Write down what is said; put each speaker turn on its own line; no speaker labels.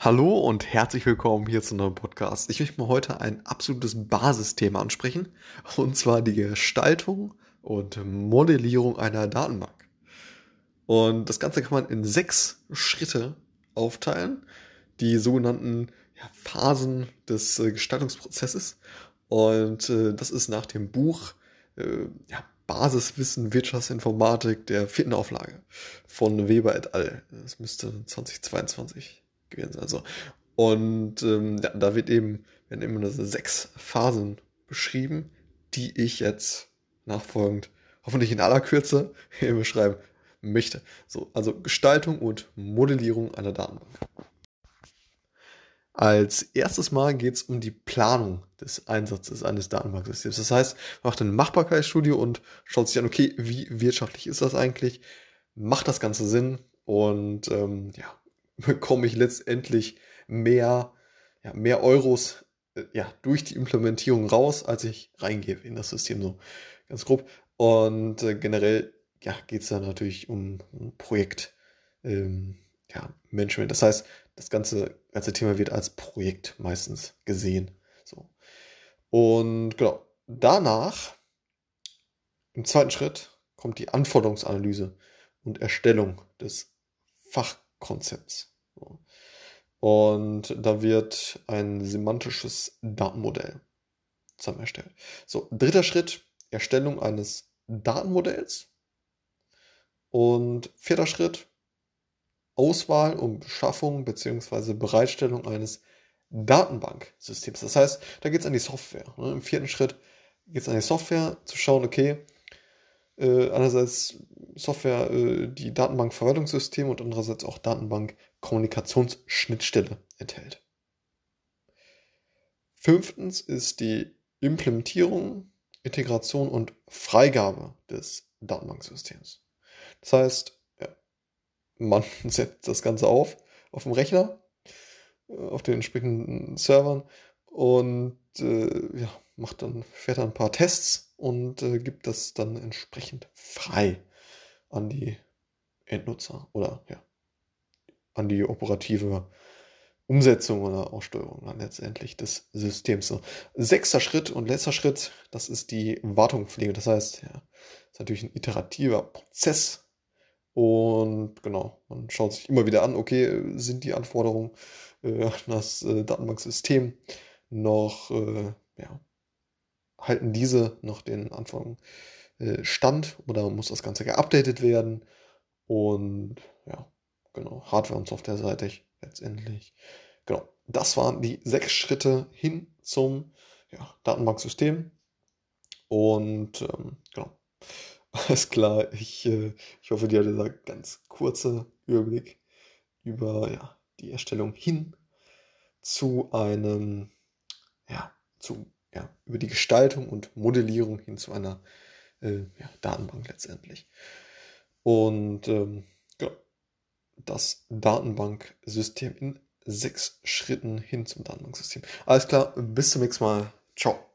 Hallo und herzlich willkommen hier zu einem Podcast. Ich möchte mal heute ein absolutes Basisthema ansprechen, und zwar die Gestaltung und Modellierung einer Datenbank. Und das Ganze kann man in sechs Schritte aufteilen, die sogenannten ja, Phasen des äh, Gestaltungsprozesses. Und äh, das ist nach dem Buch äh, ja, Basiswissen Wirtschaftsinformatik der vierten Auflage von Weber et al. Das müsste 2022 gewesen sein. Also. Und ähm, da wird eben, werden eben diese sechs Phasen beschrieben, die ich jetzt nachfolgend, hoffentlich in aller Kürze, beschreiben möchte. So, also Gestaltung und Modellierung einer Datenbank. Als erstes Mal geht es um die Planung des Einsatzes eines Datenbanksystems. Das heißt, man macht eine Machbarkeitsstudie und schaut sich an, okay, wie wirtschaftlich ist das eigentlich? Macht das Ganze Sinn? Und ähm, ja, bekomme ich letztendlich mehr, ja, mehr Euros äh, ja, durch die Implementierung raus, als ich reingebe in das System, so ganz grob. Und äh, generell ja, geht es dann natürlich um, um Projekt. Ähm, ja, Management. Das heißt, das ganze, ganze Thema wird als Projekt meistens gesehen. So. Und genau, danach, im zweiten Schritt, kommt die Anforderungsanalyse und Erstellung des Fachkonzepts. So. Und da wird ein semantisches Datenmodell zusammen erstellt. So, dritter Schritt, Erstellung eines Datenmodells. Und vierter Schritt, Auswahl und Beschaffung bzw. Bereitstellung eines Datenbanksystems. Das heißt, da geht es an die Software. Ne? Im vierten Schritt geht es an die Software, zu schauen, okay, äh, einerseits Software, äh, die Datenbankverwaltungssystem und andererseits auch Datenbank-Kommunikationsschnittstelle enthält. Fünftens ist die Implementierung, Integration und Freigabe des Datenbanksystems. Das heißt, man setzt das Ganze auf, auf dem Rechner, äh, auf den entsprechenden Servern und äh, ja, macht dann, fährt dann ein paar Tests und äh, gibt das dann entsprechend frei an die Endnutzer oder ja, an die operative Umsetzung oder Aussteuerung dann letztendlich des Systems. So. Sechster Schritt und letzter Schritt, das ist die Wartungspflege. Das heißt, ja, ist natürlich ein iterativer Prozess, und genau, man schaut sich immer wieder an, okay, sind die Anforderungen äh, an das äh, Datenbanksystem noch, äh, ja, halten diese noch den Anforderungen äh, stand oder muss das Ganze geupdatet werden? Und ja, genau, Hardware- und Software-seitig letztendlich. Genau, das waren die sechs Schritte hin zum ja, Datenbanksystem. Und ähm, genau, alles klar, ich, äh, ich hoffe, dir hat dieser ganz kurze Überblick über ja, die Erstellung hin zu einem, ja, zu, ja, über die Gestaltung und Modellierung hin zu einer äh, ja, Datenbank letztendlich. Und ähm, ja, das Datenbanksystem in sechs Schritten hin zum Datenbanksystem. Alles klar, bis zum nächsten Mal. Ciao.